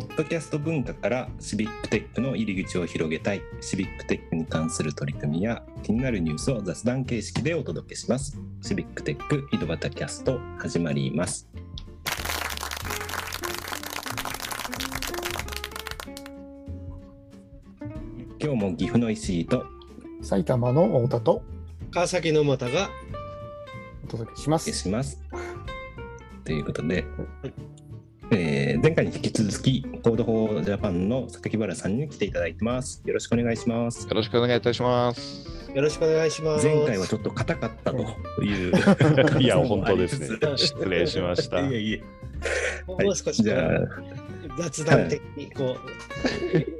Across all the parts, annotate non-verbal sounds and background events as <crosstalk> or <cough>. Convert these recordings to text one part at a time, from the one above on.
ポッドキャスト文化からシビックテックの入り口を広げたい、シビックテックに関する取り組みや気になるニュースを雑談形式でお届けします。シビックテック井戸端キャスト始まります。今日も岐阜の石井と埼玉の太田と川崎の又がお届けします。します。ということで、えー前回に引き続き、 Code for Japan の榊原さんに来ていただいてます。よろしくお願いします。よろしくお願いいたします。よろしくお願いします。前回はちょっと硬かったという。<laughs> いや、本当ですね。失礼しました。いえいえ。もう少しじゃあ、雑談的にこ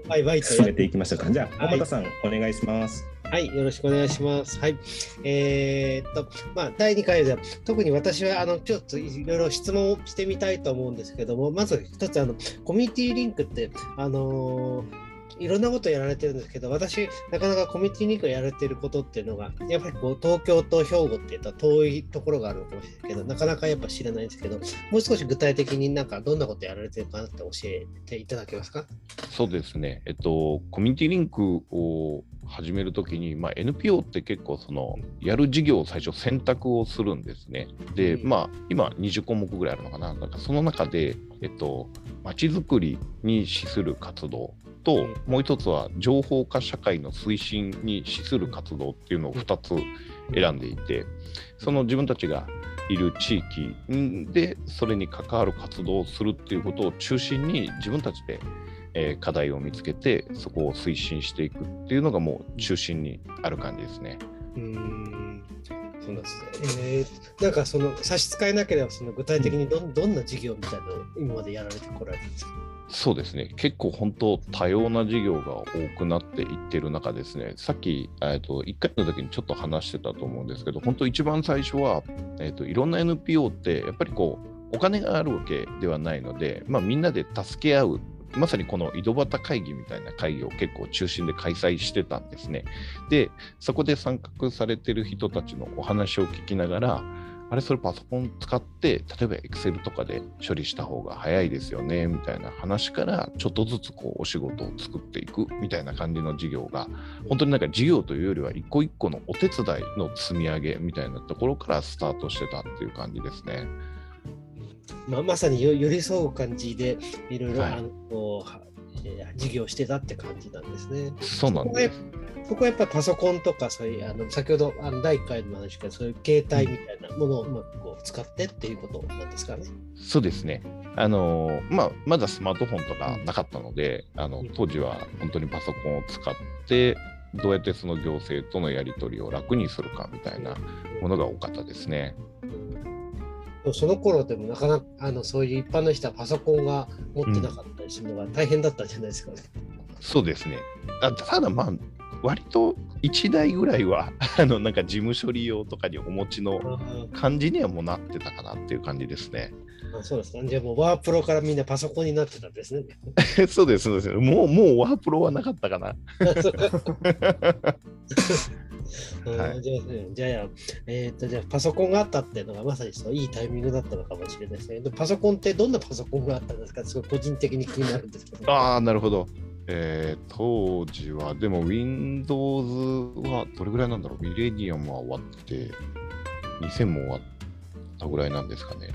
う、ワイワイと進めていきましょうか。じゃあ、はい大田さん、お願いします。はい、よろしくお願いします。はい。えーっと、まあ、第2回で、特に私は、あの、ちょっといろいろ質問をしてみたいと思うんですけども、まず一つ、あの、コミュニティリンクって、あのーいろんなことやられてるんですけど、私、なかなかコミュニティリンクやられてることっていうのが、やっぱりこう東京と兵庫っていったら遠いところがあるかもしれないけど、なかなかやっぱ知らないんですけど、もう少し具体的になんかどんなことやられてるかなって教えていただけますか？そうですね。えっと、コミュニティリンクを始めるときに、まあ、NPO って結構その、やる事業を最初選択をするんですね。で、うんまあ、今20項目ぐらいあるのかな。なんかその中で、えっと、まちづくりに資する活動と、うんもう一つは情報化社会の推進に資する活動っていうのを2つ選んでいて、その自分たちがいる地域でそれに関わる活動をするっていうことを中心に自分たちで、えー課題を見つけてそこを推進していくっていうのがもう中心にある感じですね。うーんそうなんですね。えー、なんかその差し支えなければその具体的にどんどんな事業みたいなのを今までやられてこられてるんですか？そうですね結構本当多様な事業が多くなっていってる中ですねさっき、えー、と1回の時にちょっと話してたと思うんですけど本当一番最初は、えー、といろんな NPO ってやっぱりこうお金があるわけではないので、まあ、みんなで助け合うまさにこの井戸端会議みたいな会議を結構中心で開催してたんですね。で、そこで参画されてる人たちのお話を聞きながら、あれ、それパソコン使って、例えば Excel とかで処理した方が早いですよね、みたいな話から、ちょっとずつこうお仕事を作っていくみたいな感じの事業が、本当になんか事業というよりは、一個一個のお手伝いの積み上げみたいなところからスタートしてたっていう感じですね。まあ、まさによ寄り添う感じでいろいろはいあの事業してたって感じなんですね。そうなんです。そこはやっぱりパソコンとかそういうあの先ほどあの第1回の話からそういう携帯みたいなものをうまくこう使ってっていうことなんですかね。そうですね。あのーまあ、まだスマートフォンとかなかったので、あのうん当時は本当にパソコンを使って、どうやってその行政とのやり取りを楽にするかみたいなものが多かったですね。その頃でもなかなかあのそういう一般の人はパソコンが持ってなかったりするのが大変だったんじゃないですかね。そうですね。あただまあ、割と1台ぐらいは、<laughs> あのなんか事務処理用とかにお持ちのあ感じにはもうなってたかなっていう感じですね。あそうですか。じゃあもうワープロからみんなパソコンになってたんですね。<laughs> そうです、そうです。もう、もうワープロはなかったかな。<laughs> じゃあね、じゃあ、えーっと、じゃあ、パソコンがあったっていうのがまさにそういいタイミングだったのかもしれないですね。でパソコンってどんなパソコンがあったんですか？すごい個人的に気になるんですけど。ああ、なるほど。えー当時は、でも Windows はどれぐらいなんだろう？ミレニアムは終わって、2000も終わったぐらいなんですかね。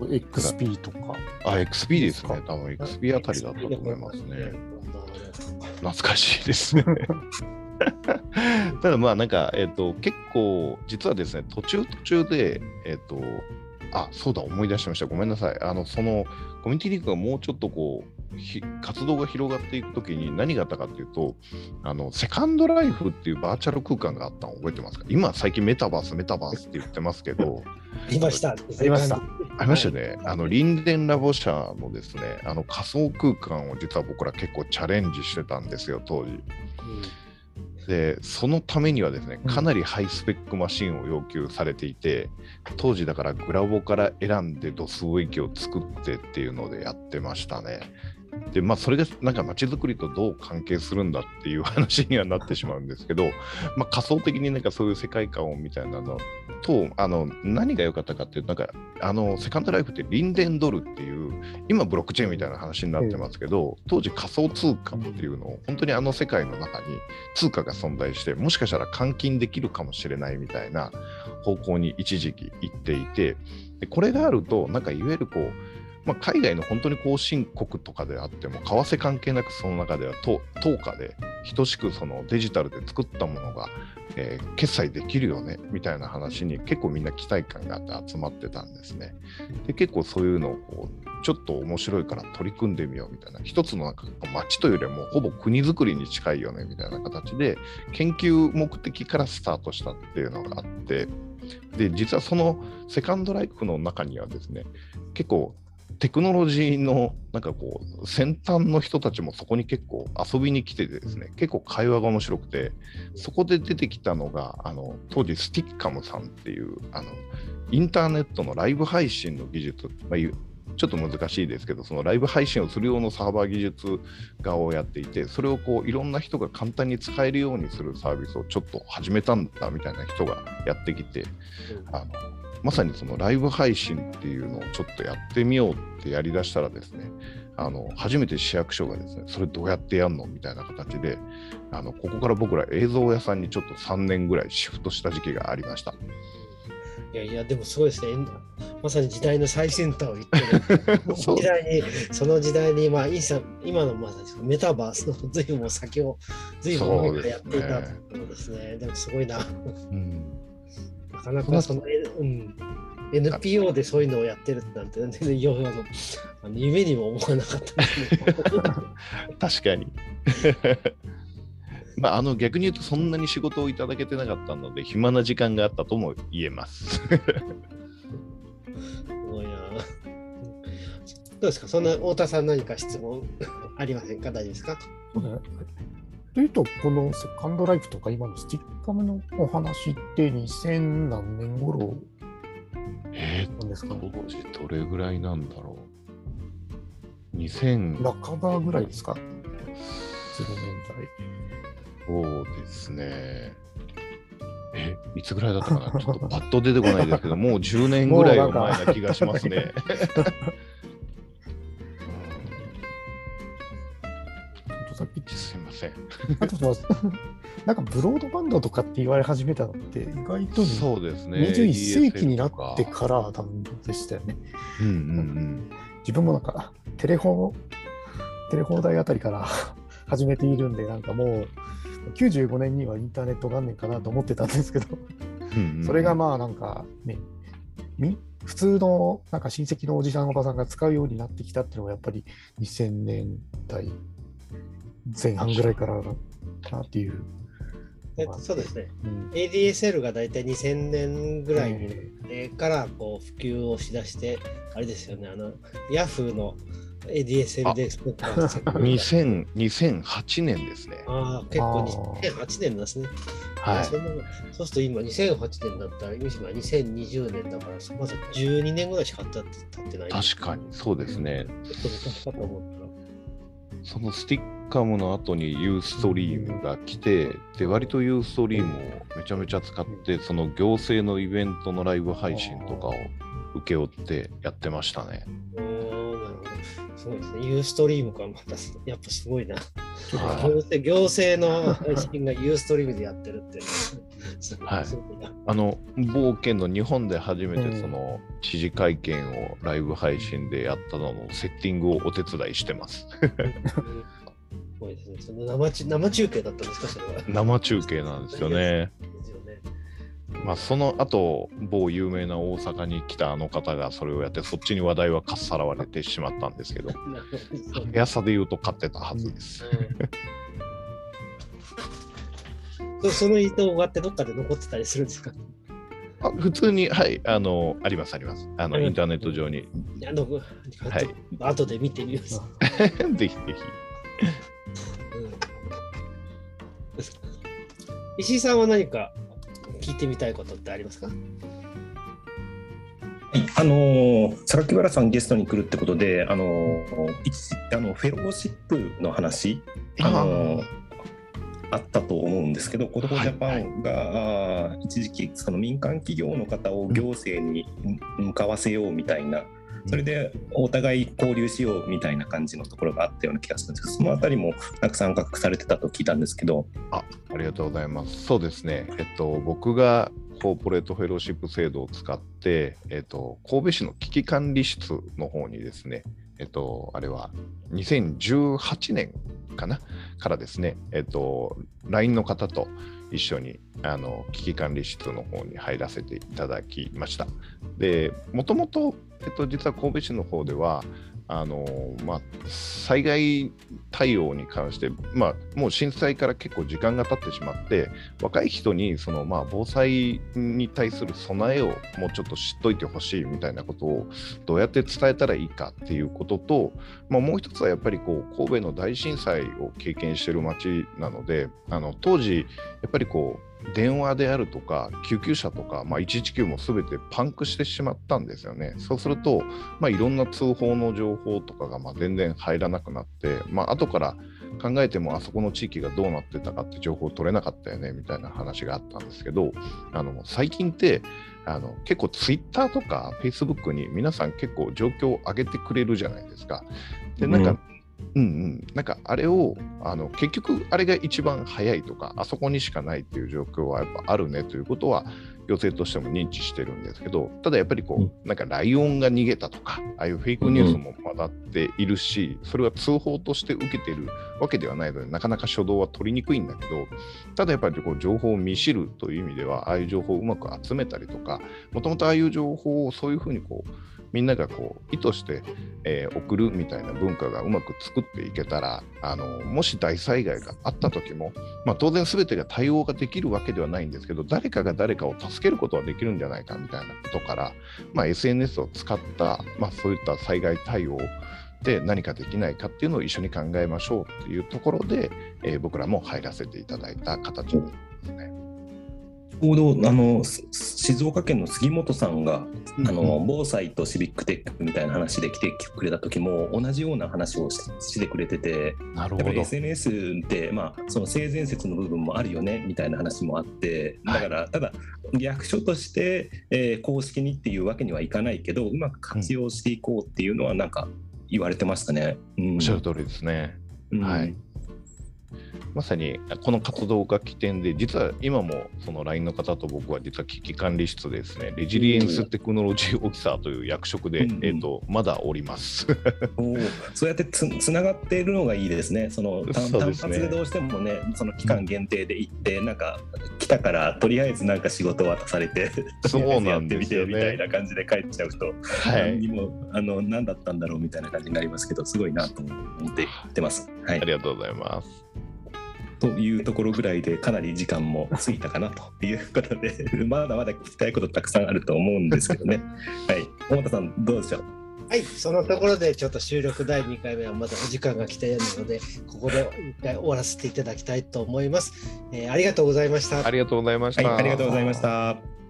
XP とか。あ、XP ですね。多分 XP あたりだったと思いますね。懐かしいですね。<laughs> ただまあなんか、えっ、と、結構、実はですね、途中途中で、えっ、と、あ、そうだ、思い出しました。ごめんなさい。あの、その、コミュニティリンクがもうちょっとこう、ひ活動が広がっていくときに何があったかっていうと、あの、セカンドライフっていうバーチャル空間があったの覚えてますか？今、最近メタバース、メタバースって言ってますけど、<laughs> ありました。あありました。ありましたよね。あの、リンデンラボ社のですね、あの仮想空間を実は僕ら結構チャレンジしてたんですよ、当時。で、そのためにはですね、うんかなりハイスペックマシンを要求されていて、当時だからグラボから選んでドスウィキを作ってっていうのでやってましたね。でまあそれがなんか街づくりとどう関係するんだっていう話にはなってしまうんですけど、まあ、仮想的になんかそういう世界観をみたいなのとあの何が良かったかっていうなんかあのセカンドライフってリンデンドルっていう今ブロックチェーンみたいな話になってますけど、当時仮想通貨っていうのを本当にあの世界の中に通貨が存在してもしかしたら換金できるかもしれないみたいな方向に一時期行っていてでこれがあるとなんかいわゆるこうまあ、海外の本当に後進国とかであっても為替関係なくその中では等価で等しくそのデジタルで作ったものが、えー、決済できるよねみたいな話に結構みんな期待感があって集まってたんですね。で結構そういうのをこうちょっと面白いから取り組んでみようみたいな一つのなんか町というよりもほぼ国づくりに近いよねみたいな形で研究目的からスタートしたっていうのがあってで実はそのセカンドライフの中にはですね結構テクノロジーのなんかこう先端の人たちもそこに結構遊びに来ててですね結構会話が面白くてそこで出てきたのがあの当時スティッカムさんっていうあのインターネットのライブ配信の技術、まあ、ちょっと難しいですけどそのライブ配信をする用のサーバー技術側をやっていてそれをこういろんな人が簡単に使えるようにするサービスをちょっと始めたんだみたいな人がやってきて、あのまさにそのライブ配信っていうのをちょっとやってみようってやりだしたらですね、あの初めて市役所がですね、それどうやってやるのみたいな形で、あのここから僕ら映像屋さんにちょっと3年ぐらいシフトした時期がありました。いやいや、でもすごいですね。まさに時代の最先端を言ってる。そ <laughs> の時代に、その時代に、まあ、今のまさにメタバースの随分も先を、随分やっていたということですね。でもすごいな。うんなかな。かその、うん、NPO でそういうのをやってるなんて、全然あのあの夢にも思わなかった、<laughs> 確かに。<laughs> まあ、あの逆に言うとそんなに仕事をいただけてなかったので暇な時間があったとも言えます。<laughs> どうですか？そんな太田さん何か質問ありませんか？大丈夫ですか？というと、このセカンドライフとか今のスティッカムのお話って2000何年頃えー、なんですか、ね、当時どれぐらいなんだろう ?2000。半ばぐらいですか ?0 年代。そうですね。え、いつぐらいだったかな？ちょっとパッと出てこないですけど、もう10年ぐらいは前な気がしますね。<laughs> さっきすみません。あと <laughs> なんかブロードバンドとかって言われ始めたのって意外とそうですね。21世紀になってから多分でしたよね。うんうんうん、自分もなんかテレホテレ放題あたりから始めているんでなんかもう95年にはインターネット元年かなと思ってたんですけど。うん、それがまあなんかね普通のなんか親戚のおじさんおばさんが使うようになってきたっていうのはやっぱり2000年代前半ぐらいからかなっていう。そうですね、うん、ADSL が大体2000年ぐらいからこう普及をしだして、あれですよね、あの、ヤフーの ADSL で作った2008年ですね。ああ、結構2008年ですね。はい。そそうすると今2008年だったら、今2020年だから、まず12年ぐらいしか経ってない。確かに、そうですね。ちょっと難しかったと思ったら。そのスティッカムの後にユーストリームが来て、で、割とユーストリームをめちゃめちゃ使って、その行政のイベントのライブ配信とかを請け負ってやってましたね。なるほど。そうですね。ユーストリームか、またやっぱすごいな。行政行政の配信がユーストリームでやってるって。はい、あの某県の日本で初めてその知事会見をライブ配信でやったののセッティングをお手伝いしてます。ごいですね。その生生中継だったんですか、それは。生中継なんですよね。まあ、その後某有名な大阪に来たあの方がそれをやってそっちに話題はかっさらわれてしまったんですけど速さで言うと勝ってたはずです。<laughs> その動画ってどっかで残ってたりするんですか？あ普通に、はい、あの、あります、あります。あの、インターネット上に。あの、はい。後で見てみます。<laughs> ぜひぜひ。石井さんは何か聞いてみたいことってありますか？あの榊原さんゲストに来るってことで、あのあのフェローシップの話、あのあ。ったと思うんですけど、コドコジャパンが、一時期その民間企業の方を行政に向かわせようみたいな、それでお互い交流しようみたいな感じのところがあったような気がするんですけど、そのあたりもたくさん参画されてたと聞いたんですけど。あありがとうございます。そうですね、えっと、僕がコーポレートフェローシップ制度を使って、えっと、神戸市の危機管理室の方にですね、えっと、あれは2018年かな？からですね、えっと、LINE の方と一緒にあの危機管理室の方に入らせていただきました。で、もともと、えっと、実は神戸市の方では、あのまあ、災害対応に関して、まあ、もう震災から結構時間が経ってしまって若い人にその、まあ、防災に対する備えをもうちょっと知っといてほしいみたいなことをどうやって伝えたらいいかっていうことと、まあ、もう一つはやっぱりこう神戸の大震災を経験している町なのであの当時やっぱりこう電話であるとか救急車とか、まあ、119も全てパンクしてしまったんですよね。そうすると、まあ、いろんな通報の情報とかがまあ全然入らなくなって、まあ後から考えてもあそこの地域がどうなってたかって情報取れなかったよねみたいな話があったんですけどあの最近ってあの結構ツイッターとかフェイスブックに皆さん結構状況を上げてくれるじゃないですか。でなんか、うんうん。うん、なんかあれをあの結局あれが一番早いとかあそこにしかないっていう状況はやっぱあるねということは行政としても認知してるんですけどただやっぱりこう、うん、なんかライオンが逃げたとかああいうフェイクニュースも混ざっているし、それは通報として受けてるわけではないのでなかなか初動は取りにくいんだけどただやっぱりこう情報を見知るという意味ではああいう情報をうまく集めたりとかもともとああいう情報をそういうふうにこうみんながこう意図して、えー、送るみたいな文化がうまく作っていけたらあのもし大災害があった時も、まあ、当然全てが対応ができるわけではないんですけど誰かが誰かを助けることはできるんじゃないかみたいなことから、まあ、SNS を使った、まあ、そういった災害対応で何かできないかっていうのを一緒に考えましょうっていうところで、えー、僕らも入らせていただいた形ですね。ちょうどあの静岡県の杉本さんが、うん、あの防災とシビックテックみたいな話で来てくれた時も同じような話をしてくれててなるほど。SNS って、まあ、その性善説の部分もあるよねみたいな話もあってだから、はい、ただ役所として、えー、公式にっていうわけにはいかないけどうまく活用していこうっていうのはなんか言われてましたね。うん、おっしゃる通りですね。うん、はいまさにこの活動が起点で、実は今もその LINE の方と僕は実は危機管理室ですね、レジリエンステクノロジーオフィサーという役職で、うんうん、えーと、まだおります。おそうやってつつながっているのがいいですね、その単発でどうしてもね、その期間限定で行って、なんか来たからとりあえずなんか仕事渡されて、そうなんですよ、ね、<laughs> みたいな感じで帰っちゃうと、はい、何にもあの何だったんだろうみたいな感じになりますけど、すごいなと思って言ってます。はい、ありがとうございます。というところぐらいでかなり時間も過ぎたかなということで <laughs> まだまだ聞きたいことたくさんあると思うんですけどね。<laughs> はい、小田さんどうでしょう？はい、そのところでちょっと収録第2回目はまだお時間が来ているので、ここで一回終わらせていただきたいと思います。えー、ありがとうございました。ありがとうございました。はい、ありがとうございました。